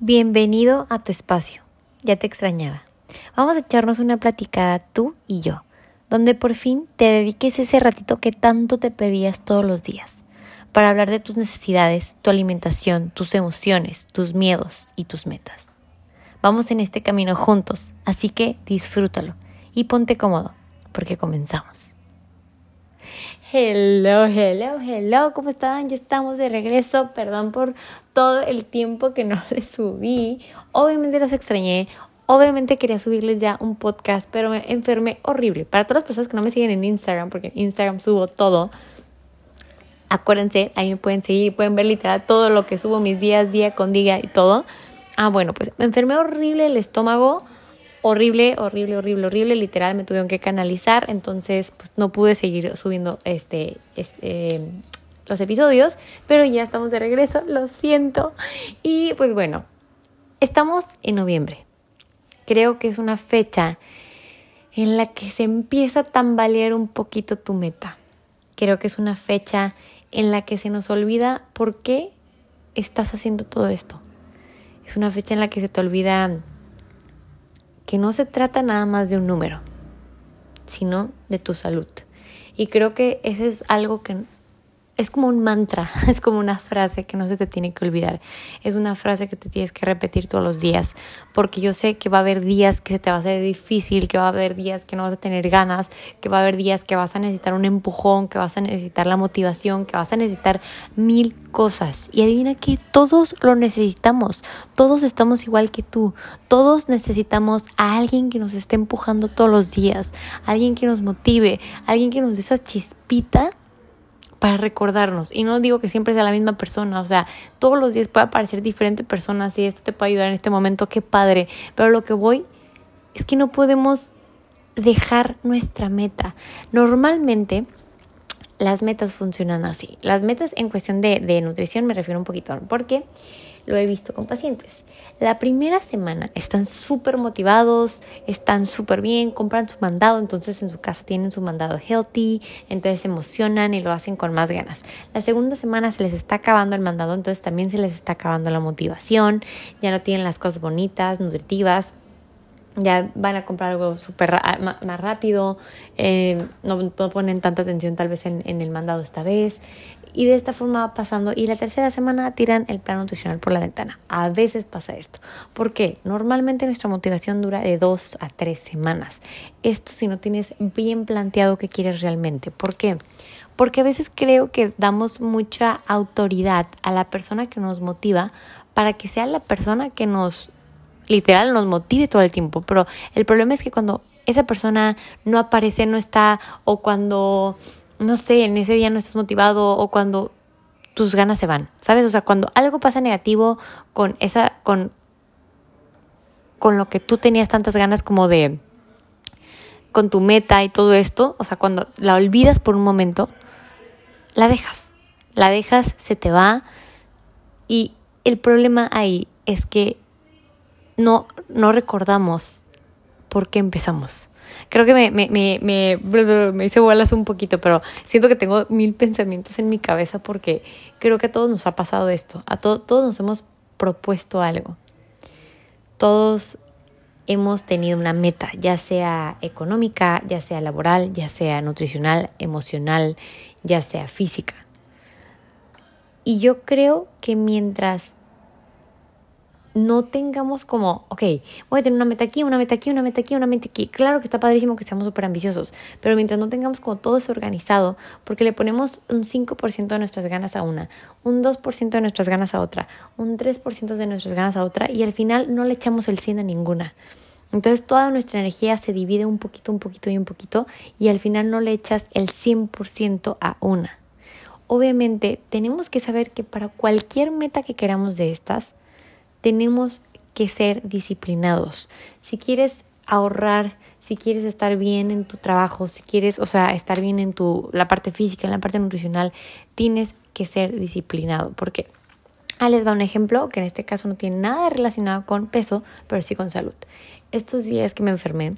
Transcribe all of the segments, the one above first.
Bienvenido a tu espacio. Ya te extrañaba. Vamos a echarnos una platicada tú y yo, donde por fin te dediques ese ratito que tanto te pedías todos los días, para hablar de tus necesidades, tu alimentación, tus emociones, tus miedos y tus metas. Vamos en este camino juntos, así que disfrútalo y ponte cómodo, porque comenzamos. Hello, hello, hello, ¿cómo están? Ya estamos de regreso. Perdón por todo el tiempo que no les subí. Obviamente los extrañé. Obviamente quería subirles ya un podcast, pero me enfermé horrible. Para todas las personas que no me siguen en Instagram, porque en Instagram subo todo. Acuérdense, ahí me pueden seguir, pueden ver literal todo lo que subo mis días, día con día y todo. Ah, bueno, pues me enfermé horrible el estómago horrible, horrible, horrible, horrible, literal me tuvieron que canalizar, entonces pues no pude seguir subiendo este, este los episodios, pero ya estamos de regreso, lo siento. Y pues bueno, estamos en noviembre. Creo que es una fecha en la que se empieza a tambalear un poquito tu meta. Creo que es una fecha en la que se nos olvida por qué estás haciendo todo esto. Es una fecha en la que se te olvida que no se trata nada más de un número, sino de tu salud. Y creo que eso es algo que es como un mantra, es como una frase que no se te tiene que olvidar. Es una frase que te tienes que repetir todos los días, porque yo sé que va a haber días que se te va a hacer difícil, que va a haber días que no vas a tener ganas, que va a haber días que vas a necesitar un empujón, que vas a necesitar la motivación, que vas a necesitar mil cosas. Y adivina que todos lo necesitamos, todos estamos igual que tú, todos necesitamos a alguien que nos esté empujando todos los días, alguien que nos motive, alguien que nos dé esa chispita para recordarnos. Y no digo que siempre sea la misma persona, o sea, todos los días puede aparecer diferente persona, si esto te puede ayudar en este momento, qué padre. Pero lo que voy es que no podemos dejar nuestra meta. Normalmente las metas funcionan así. Las metas en cuestión de, de nutrición me refiero un poquito, porque lo he visto con pacientes. La primera semana están súper motivados, están súper bien, compran su mandado, entonces en su casa tienen su mandado healthy, entonces se emocionan y lo hacen con más ganas. La segunda semana se les está acabando el mandado, entonces también se les está acabando la motivación, ya no tienen las cosas bonitas, nutritivas ya van a comprar algo súper más rápido, eh, no, ponen tanta atención tal vez en, en, el mandado esta vez, y de esta forma va pasando y la tercera semana tiran el plan nutricional por la ventana. A veces pasa esto. ¿Por qué? Normalmente nuestra motivación dura de dos a tres semanas. Esto si no tienes bien planteado qué quieres realmente. ¿Por qué? Porque a veces creo que damos mucha autoridad a la persona que nos motiva para que sea la persona que nos literal nos motive todo el tiempo. Pero el problema es que cuando esa persona no aparece, no está, o cuando no sé, en ese día no estás motivado o cuando tus ganas se van, ¿sabes? O sea, cuando algo pasa negativo con esa, con, con lo que tú tenías tantas ganas como de, con tu meta y todo esto, o sea, cuando la olvidas por un momento, la dejas, la dejas, se te va y el problema ahí es que no, no recordamos por qué empezamos. Creo que me, me, me, me, me hice bolas un poquito, pero siento que tengo mil pensamientos en mi cabeza porque creo que a todos nos ha pasado esto, a todos nos hemos propuesto algo. Todos hemos tenido una meta, ya sea económica, ya sea laboral, ya sea nutricional, emocional, ya sea física. Y yo creo que mientras no tengamos como, ok, voy a tener una meta aquí, una meta aquí, una meta aquí, una meta aquí. Claro que está padrísimo que seamos súper ambiciosos, pero mientras no tengamos como todo eso organizado, porque le ponemos un 5% de nuestras ganas a una, un 2% de nuestras ganas a otra, un 3% de nuestras ganas a otra, y al final no le echamos el 100 a ninguna. Entonces toda nuestra energía se divide un poquito, un poquito y un poquito, y al final no le echas el 100% a una. Obviamente tenemos que saber que para cualquier meta que queramos de estas, tenemos que ser disciplinados. Si quieres ahorrar, si quieres estar bien en tu trabajo, si quieres, o sea, estar bien en tu la parte física, en la parte nutricional, tienes que ser disciplinado, porque Ah, les va un ejemplo que en este caso no tiene nada relacionado con peso, pero sí con salud. Estos días que me enfermé,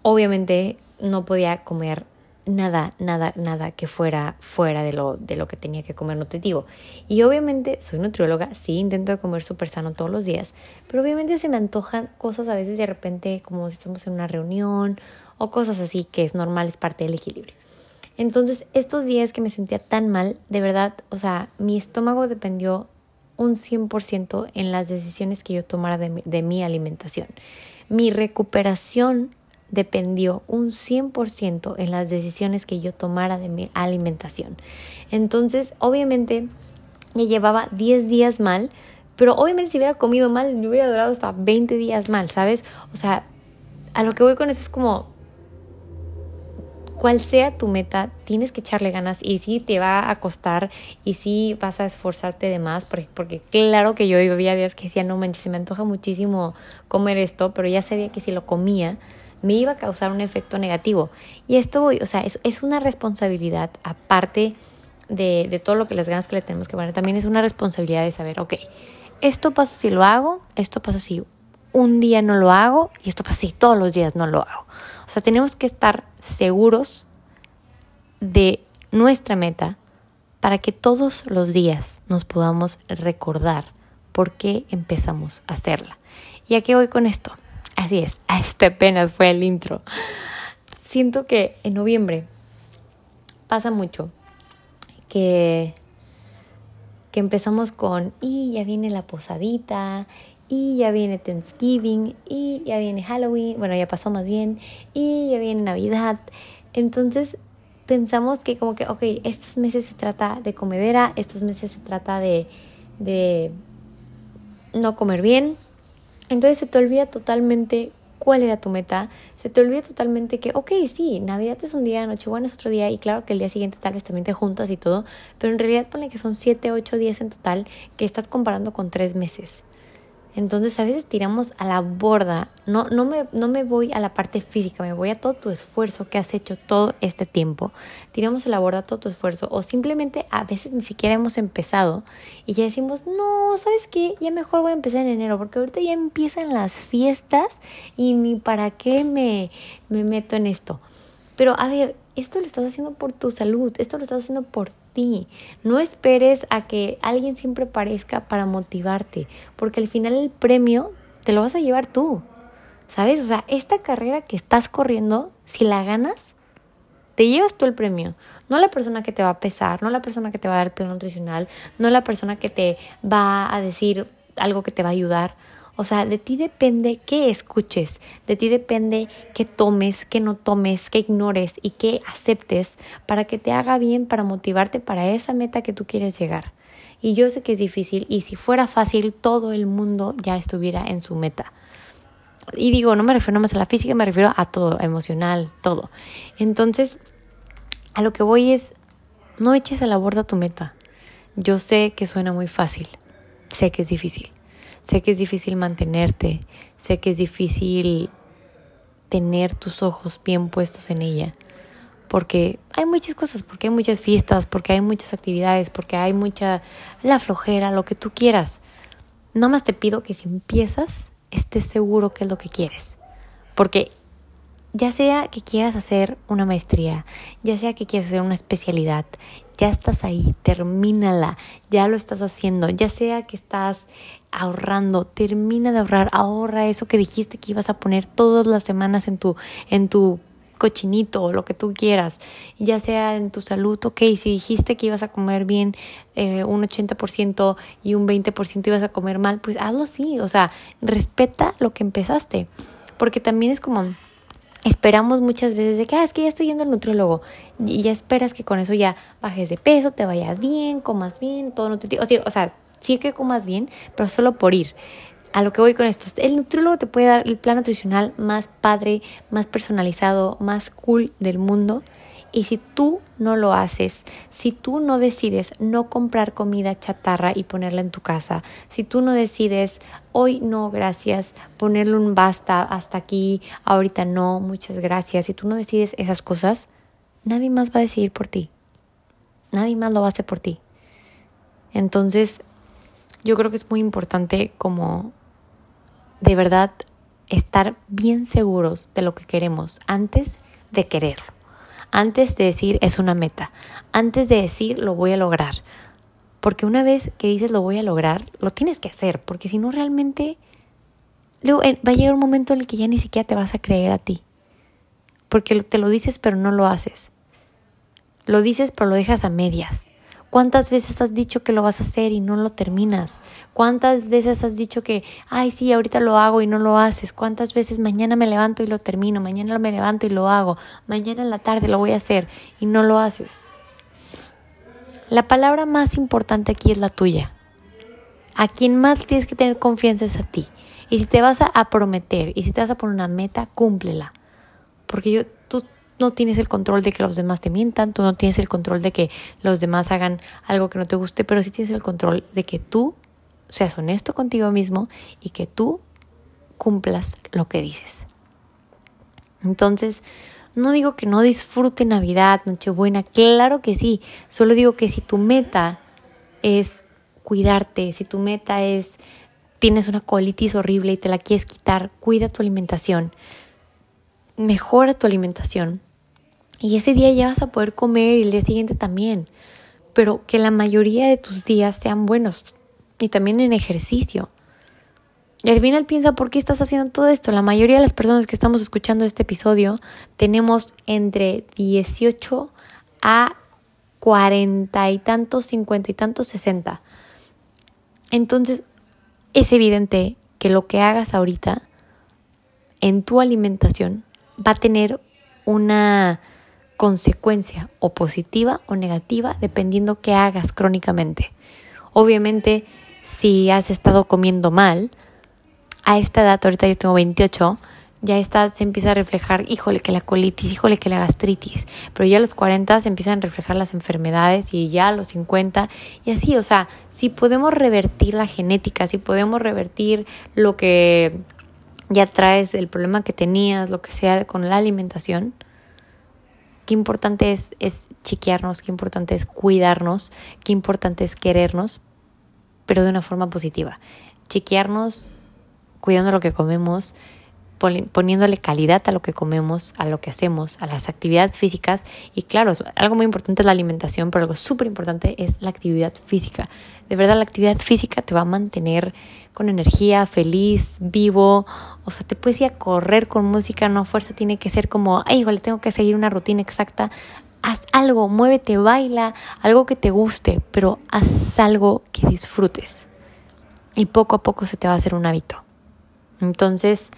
obviamente no podía comer nada, nada, nada que fuera fuera de lo, de lo que tenía que comer nutritivo. Y obviamente soy nutrióloga, sí intento comer súper sano todos los días, pero obviamente se me antojan cosas a veces de repente como si estamos en una reunión o cosas así que es normal, es parte del equilibrio. Entonces, estos días que me sentía tan mal, de verdad, o sea, mi estómago dependió un 100% en las decisiones que yo tomara de de mi alimentación. Mi recuperación dependió un 100% en las decisiones que yo tomara de mi alimentación. Entonces, obviamente, ya llevaba 10 días mal, pero obviamente si hubiera comido mal, yo hubiera durado hasta 20 días mal, ¿sabes? O sea, a lo que voy con eso es como, cual sea tu meta, tienes que echarle ganas y sí te va a costar y sí vas a esforzarte de más, porque, porque claro que yo había días que decía, no manches, se me antoja muchísimo comer esto, pero ya sabía que si lo comía, me iba a causar un efecto negativo. Y esto, o sea, es, es una responsabilidad aparte de, de, todo lo que las ganas que le tenemos que poner, también es una responsabilidad de saber, ok, esto pasa si lo hago, esto pasa si un día no lo hago y esto pasa si todos los días no lo hago. O sea, tenemos que estar seguros de nuestra meta para que todos los días nos podamos recordar por qué empezamos a hacerla. ¿Y a qué voy con esto? Así es, este apenas fue el intro. Siento que en noviembre pasa mucho que, que empezamos con, y ya viene la posadita, y ya viene Thanksgiving, y ya viene Halloween, bueno, ya pasó más bien, y ya viene Navidad. Entonces pensamos que como que, ok, estos meses se trata de comedera, estos meses se trata de, de no comer bien, entonces se te olvida totalmente cuál era tu meta, se te olvida totalmente que, ok, sí, Navidad es un día, Nochebuena es otro día y claro que el día siguiente tal vez también te juntas y todo, pero en realidad pone que son 7, 8 días en total que estás comparando con tres meses. Entonces a veces tiramos a la borda, no, no, me, no me voy a la parte física, me voy a todo tu esfuerzo que has hecho todo este tiempo. Tiramos a la borda todo tu esfuerzo o simplemente a veces ni siquiera hemos empezado y ya decimos, no, ¿sabes qué? Ya mejor voy a empezar en enero porque ahorita ya empiezan las fiestas y ni para qué me, me meto en esto. Pero a ver, esto lo estás haciendo por tu salud, esto lo estás haciendo por ti. No esperes a que alguien siempre parezca para motivarte, porque al final el premio te lo vas a llevar tú. ¿Sabes? O sea, esta carrera que estás corriendo, si la ganas, te llevas tú el premio. No la persona que te va a pesar, no la persona que te va a dar el plan nutricional, no la persona que te va a decir algo que te va a ayudar. O sea, de ti depende qué escuches, de ti depende qué tomes, qué no tomes, qué ignores y qué aceptes para que te haga bien, para motivarte para esa meta que tú quieres llegar. Y yo sé que es difícil y si fuera fácil todo el mundo ya estuviera en su meta. Y digo, no me refiero más a la física, me refiero a todo, emocional, todo. Entonces, a lo que voy es, no eches a la borda tu meta. Yo sé que suena muy fácil, sé que es difícil Sé que es difícil mantenerte, sé que es difícil tener tus ojos bien puestos en ella, porque hay muchas cosas, porque hay muchas fiestas, porque hay muchas actividades, porque hay mucha la flojera, lo que tú quieras. Nada más te pido que si empiezas, estés seguro que es lo que quieres, porque ya sea que quieras hacer una maestría, ya sea que quieras hacer una especialidad, ya estás ahí, termínala, ya lo estás haciendo, ya sea que estás ahorrando, termina de ahorrar, ahorra eso que dijiste que ibas a poner todas las semanas en tu, en tu cochinito o lo que tú quieras, ya sea en tu salud, ok, si dijiste que ibas a comer bien eh, un 80% y un 20% ibas a comer mal, pues hazlo así, o sea, respeta lo que empezaste, porque también es como esperamos muchas veces de que, ah, es que ya estoy yendo al nutriólogo y ya esperas que con eso ya bajes de peso, te vaya bien, comas bien, todo nutritivo. O sea, o sea, sí que comas bien, pero solo por ir. A lo que voy con esto, el nutriólogo te puede dar el plan nutricional más padre, más personalizado, más cool del mundo y si tú no lo haces, si tú no decides no comprar comida chatarra y ponerla en tu casa, si tú no decides hoy no, gracias, ponerle un basta hasta aquí, ahorita no, muchas gracias, si tú no decides esas cosas, nadie más va a decidir por ti. Nadie más lo va a hacer por ti. Entonces, yo creo que es muy importante como de verdad estar bien seguros de lo que queremos antes de quererlo antes de decir es una meta, antes de decir lo voy a lograr. Porque una vez que dices lo voy a lograr, lo tienes que hacer, porque si no realmente luego eh, va a llegar un momento en el que ya ni siquiera te vas a creer a ti. Porque te lo dices pero no lo haces. Lo dices pero lo dejas a medias. ¿Cuántas veces has dicho que lo vas a hacer y no lo terminas? ¿Cuántas veces has dicho que, ay, sí, ahorita lo hago y no lo haces? ¿Cuántas veces mañana me levanto y lo termino? Mañana me levanto y lo hago. Mañana en la tarde lo voy a hacer y no lo haces. La palabra más importante aquí es la tuya. A quien más tienes que tener confianza es a ti. Y si te vas a prometer y si te vas a poner una meta, cúmplela. Porque yo, tú no tienes el control de que los demás te mientan, tú no tienes el control de que los demás hagan algo que no te guste, pero sí tienes el control de que tú seas honesto contigo mismo y que tú cumplas lo que dices. Entonces, no digo que no disfrute Navidad, Nochebuena, claro que sí. Solo digo que si tu meta es cuidarte, si tu meta es tienes una colitis horrible y te la quieres quitar, cuida tu alimentación. Mejora tu alimentación. Y ese día ya vas a poder comer y el día siguiente también. Pero que la mayoría de tus días sean buenos. Y también en ejercicio. Y al final piensa por qué estás haciendo todo esto. La mayoría de las personas que estamos escuchando este episodio tenemos entre 18 a 40 y tantos, 50 y tantos, 60. Entonces, es evidente que lo que hagas ahorita en tu alimentación va a tener una consecuencia o positiva o negativa dependiendo qué hagas crónicamente. Obviamente, si has estado comiendo mal, a esta edad, ahorita yo tengo 28, ya está, se empieza a reflejar, híjole que la colitis, híjole que la gastritis, pero ya a los 40 se empiezan a reflejar las enfermedades y ya a los 50 y así, o sea, si podemos revertir la genética, si podemos revertir lo que ya traes, el problema que tenías, lo que sea con la alimentación, qué importante es, es qué importante es cuidarnos, qué importante es querernos, pero de una forma positiva. Chiquearnos cuidando lo que comemos, poniéndole calidad a lo que comemos, a lo que hacemos, a las actividades físicas. Y claro, algo muy importante es la alimentación, pero algo súper importante es la actividad física. De verdad, la actividad física te va a mantener con energía, feliz, vivo. O sea, te puedes ir a correr con música, no fuerza tiene que ser como, ay, igual tengo que seguir una rutina exacta. Haz algo, muévete, baila, algo que te guste, pero haz algo que disfrutes. Y poco a poco se te va a hacer un hábito. Entonces,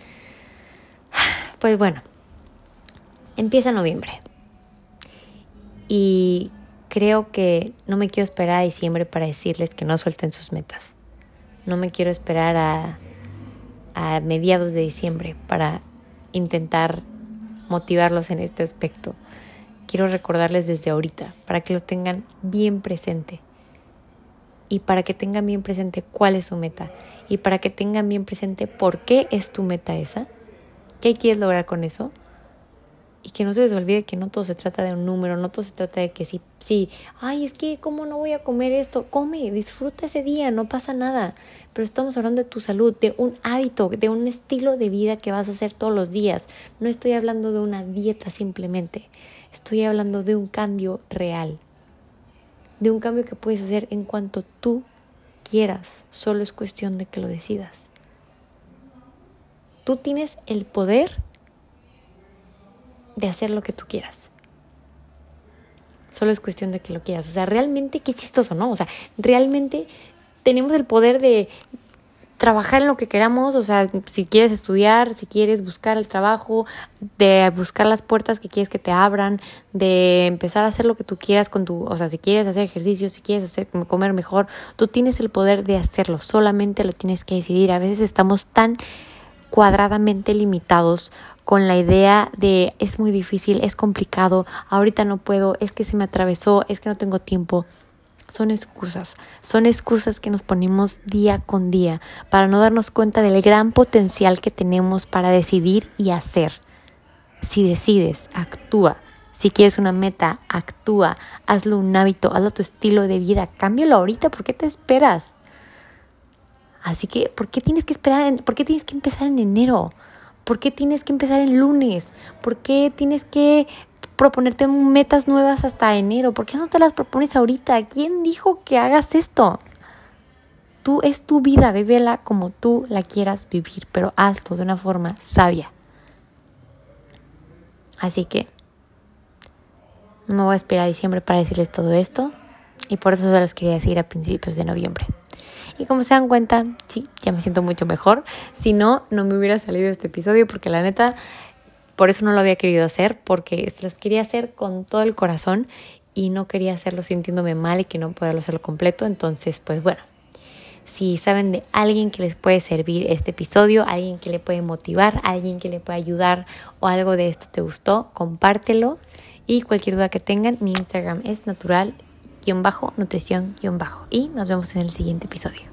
pues bueno, empieza noviembre. Y creo que no me quiero esperar a diciembre para decirles que no suelten sus metas. No me quiero esperar a, a mediados de diciembre para intentar motivarlos en este aspecto. Quiero recordarles desde ahorita para que lo tengan bien presente y para que tengan bien presente cuál es su meta y para que tengan bien presente por qué es tu meta esa, qué quieres lograr con eso. Y que no se les olvide que no todo se trata de un número, no todo se trata de que sí, sí, ay, es que cómo no voy a comer esto, come, disfruta ese día, no pasa nada, pero estamos hablando de tu salud, de un hábito, de un estilo de vida que vas a hacer todos los días, no estoy hablando de una dieta simplemente, estoy hablando de un cambio real. De un cambio que puedes hacer en cuanto tú quieras, solo es cuestión de que lo decidas. Tú tienes el poder de hacer lo que tú quieras. Solo es cuestión de que lo quieras. O sea, realmente qué chistoso, ¿no? O sea, realmente tenemos el poder de trabajar en lo que queramos, o sea, si quieres estudiar, si quieres buscar el trabajo, de buscar las puertas que quieres que te abran, de empezar a hacer lo que tú quieras con tu, o sea, si quieres hacer ejercicio, si quieres hacer comer mejor, tú tienes el poder de hacerlo, solamente lo tienes que decidir. A veces estamos tan cuadradamente limitados con la idea de es muy difícil, es complicado, ahorita no puedo, es que se me atravesó, es que no tengo tiempo son excusas, son excusas que nos ponemos día con día para no darnos cuenta del gran potencial que tenemos para decidir y hacer. Si decides, actúa. Si quieres una meta, actúa, hazlo un hábito, hazlo tu estilo de vida, cámbialo ahorita, ¿por qué te esperas? Así que, ¿por qué tienes que esperar? ¿Por qué tienes que empezar en enero? ¿Por qué tienes que empezar en lunes? ¿Por qué tienes que proponerte metas nuevas hasta enero. ¿Por qué no te las propones ahorita? ¿Quién dijo que hagas esto? Tú es tu vida, vívela como tú la quieras vivir, pero hazlo de una forma sabia. Así que no voy a esperar a diciembre para decirles todo esto y por eso se los quería decir a principios de noviembre. Y como se dan cuenta, sí, ya me siento mucho mejor. Si no, no me hubiera salido este episodio porque la neta, por eso no lo había querido hacer, porque los quería hacer con todo el corazón y no quería hacerlo sintiéndome mal y que no poderlo hacerlo completo. Entonces, pues bueno, si saben de alguien que les puede servir este episodio, alguien que le puede motivar, alguien que le puede ayudar o algo de esto te gustó, compártelo. Y cualquier duda que tengan, mi Instagram es natural-nutrición-bajo. Y nos vemos en el siguiente episodio.